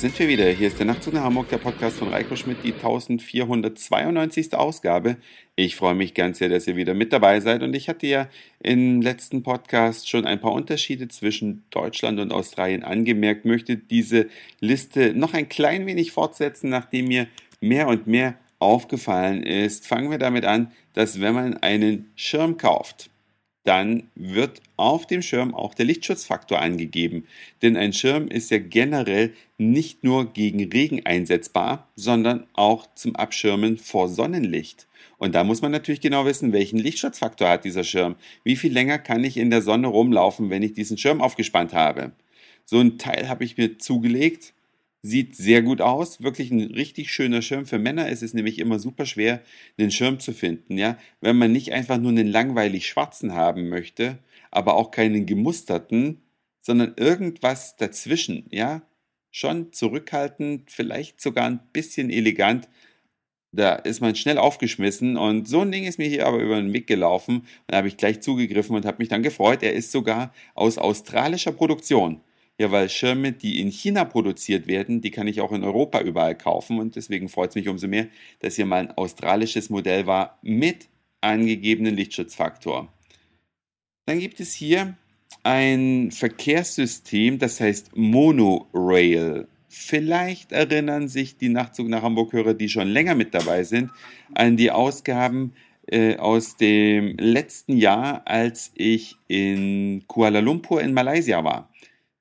sind wir wieder. Hier ist der Nachtzug nach Hamburg, der Podcast von Reiko Schmidt, die 1492. Ausgabe. Ich freue mich ganz sehr, dass ihr wieder mit dabei seid. Und ich hatte ja im letzten Podcast schon ein paar Unterschiede zwischen Deutschland und Australien angemerkt, möchte diese Liste noch ein klein wenig fortsetzen, nachdem mir mehr und mehr aufgefallen ist. Fangen wir damit an, dass wenn man einen Schirm kauft, dann wird auf dem Schirm auch der Lichtschutzfaktor angegeben. Denn ein Schirm ist ja generell nicht nur gegen Regen einsetzbar, sondern auch zum Abschirmen vor Sonnenlicht. Und da muss man natürlich genau wissen, welchen Lichtschutzfaktor hat dieser Schirm. Wie viel länger kann ich in der Sonne rumlaufen, wenn ich diesen Schirm aufgespannt habe? So ein Teil habe ich mir zugelegt Sieht sehr gut aus, wirklich ein richtig schöner Schirm. Für Männer ist es nämlich immer super schwer, einen Schirm zu finden, ja. Wenn man nicht einfach nur einen langweilig schwarzen haben möchte, aber auch keinen gemusterten, sondern irgendwas dazwischen, ja. Schon zurückhaltend, vielleicht sogar ein bisschen elegant. Da ist man schnell aufgeschmissen und so ein Ding ist mir hier aber über den Weg gelaufen und da habe ich gleich zugegriffen und habe mich dann gefreut. Er ist sogar aus australischer Produktion. Ja, weil Schirme, die in China produziert werden, die kann ich auch in Europa überall kaufen und deswegen freut es mich umso mehr, dass hier mal ein australisches Modell war mit angegebenen Lichtschutzfaktor. Dann gibt es hier ein Verkehrssystem, das heißt Monorail. Vielleicht erinnern sich die Nachtzug nach Hamburg-Hörer, die schon länger mit dabei sind, an die Ausgaben äh, aus dem letzten Jahr, als ich in Kuala Lumpur in Malaysia war.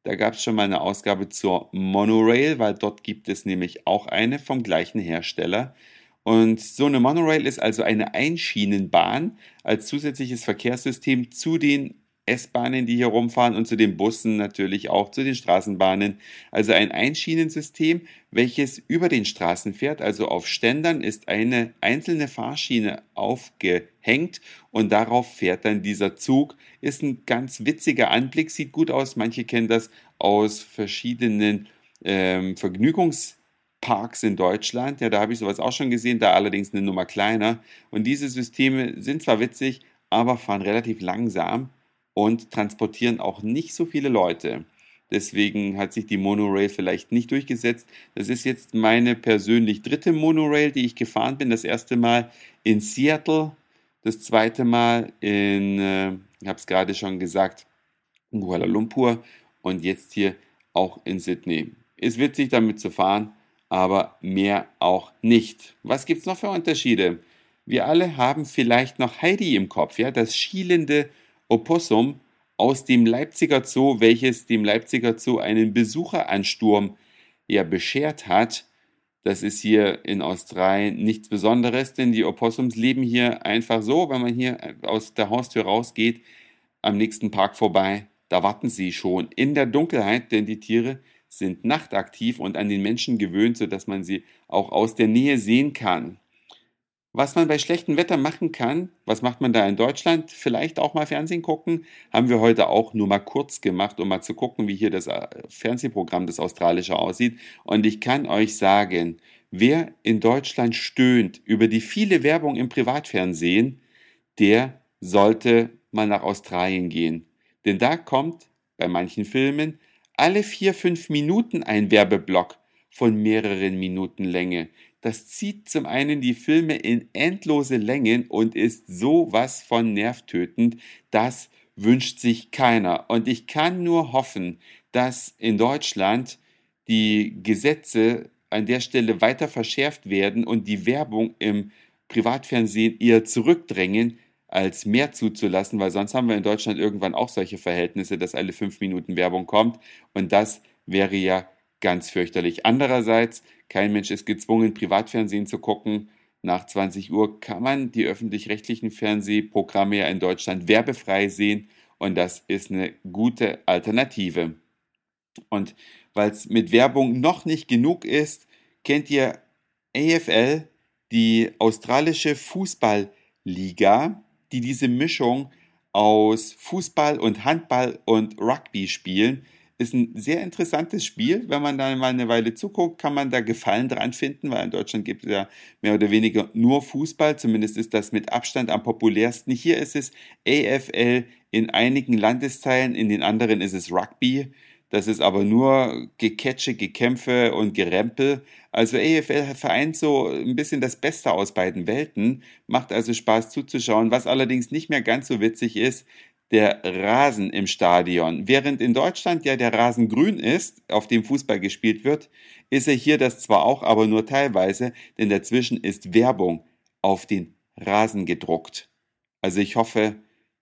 Da gab es schon mal eine Ausgabe zur Monorail, weil dort gibt es nämlich auch eine vom gleichen Hersteller. Und so eine Monorail ist also eine Einschienenbahn als zusätzliches Verkehrssystem zu den S-Bahnen, die hier rumfahren und zu den Bussen natürlich auch zu den Straßenbahnen. Also ein Einschienensystem, welches über den Straßen fährt. Also auf Ständern ist eine einzelne Fahrschiene aufgehängt und darauf fährt dann dieser Zug. Ist ein ganz witziger Anblick, sieht gut aus. Manche kennen das aus verschiedenen ähm, Vergnügungsparks in Deutschland. Ja, da habe ich sowas auch schon gesehen, da allerdings eine Nummer kleiner. Und diese Systeme sind zwar witzig, aber fahren relativ langsam und transportieren auch nicht so viele Leute. Deswegen hat sich die Monorail vielleicht nicht durchgesetzt. Das ist jetzt meine persönlich dritte Monorail, die ich gefahren bin. Das erste Mal in Seattle, das zweite Mal in, äh, ich habe es gerade schon gesagt, in Kuala Lumpur und jetzt hier auch in Sydney. Ist witzig damit zu fahren, aber mehr auch nicht. Was gibt es noch für Unterschiede? Wir alle haben vielleicht noch Heidi im Kopf, ja, das schielende Opossum aus dem Leipziger Zoo, welches dem Leipziger Zoo einen Besucheransturm ja beschert hat. Das ist hier in Australien nichts Besonderes, denn die Opossums leben hier einfach so, wenn man hier aus der Haustür rausgeht, am nächsten Park vorbei, da warten sie schon in der Dunkelheit, denn die Tiere sind nachtaktiv und an den Menschen gewöhnt, sodass man sie auch aus der Nähe sehen kann. Was man bei schlechtem Wetter machen kann, was macht man da in Deutschland? Vielleicht auch mal Fernsehen gucken. Haben wir heute auch nur mal kurz gemacht, um mal zu gucken, wie hier das äh, Fernsehprogramm, das australische aussieht. Und ich kann euch sagen, wer in Deutschland stöhnt über die viele Werbung im Privatfernsehen, der sollte mal nach Australien gehen. Denn da kommt bei manchen Filmen alle vier, fünf Minuten ein Werbeblock von mehreren Minuten Länge. Das zieht zum einen die Filme in endlose Längen und ist so was von nervtötend, das wünscht sich keiner. Und ich kann nur hoffen, dass in Deutschland die Gesetze an der Stelle weiter verschärft werden und die Werbung im Privatfernsehen eher zurückdrängen, als mehr zuzulassen, weil sonst haben wir in Deutschland irgendwann auch solche Verhältnisse, dass alle fünf Minuten Werbung kommt. Und das wäre ja ganz fürchterlich. Andererseits, kein Mensch ist gezwungen, Privatfernsehen zu gucken. Nach 20 Uhr kann man die öffentlich-rechtlichen Fernsehprogramme ja in Deutschland werbefrei sehen und das ist eine gute Alternative. Und weil es mit Werbung noch nicht genug ist, kennt ihr AFL, die australische Fußballliga, die diese Mischung aus Fußball und Handball und Rugby spielen ist ein sehr interessantes Spiel. Wenn man da mal eine Weile zuguckt, kann man da Gefallen dran finden, weil in Deutschland gibt es ja mehr oder weniger nur Fußball. Zumindest ist das mit Abstand am populärsten. Hier ist es AFL in einigen Landesteilen, in den anderen ist es Rugby. Das ist aber nur Geketsche, Gekämpfe und Gerempel. Also EFL vereint so ein bisschen das Beste aus beiden Welten, macht also Spaß zuzuschauen. Was allerdings nicht mehr ganz so witzig ist, der Rasen im Stadion. Während in Deutschland ja der Rasen grün ist, auf dem Fußball gespielt wird, ist er hier das zwar auch, aber nur teilweise, denn dazwischen ist Werbung auf den Rasen gedruckt. Also ich hoffe,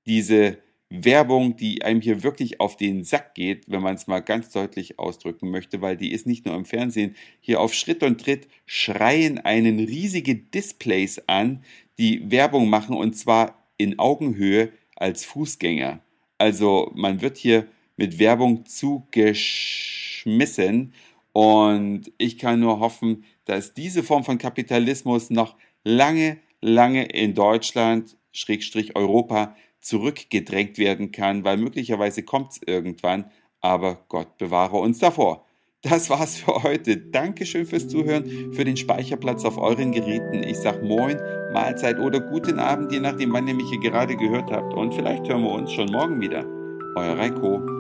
diese Werbung, die einem hier wirklich auf den Sack geht, wenn man es mal ganz deutlich ausdrücken möchte, weil die ist nicht nur im Fernsehen. Hier auf Schritt und Tritt schreien einen riesige Displays an, die Werbung machen und zwar in Augenhöhe als Fußgänger. Also man wird hier mit Werbung zugeschmissen und ich kann nur hoffen, dass diese Form von Kapitalismus noch lange, lange in Deutschland, Schrägstrich Europa, zurückgedrängt werden kann, weil möglicherweise kommt es irgendwann, aber Gott bewahre uns davor. Das war's für heute. Dankeschön fürs Zuhören, für den Speicherplatz auf euren Geräten. Ich sag Moin, Mahlzeit oder guten Abend, je nachdem, wann ihr mich hier gerade gehört habt. Und vielleicht hören wir uns schon morgen wieder. Euer Reiko.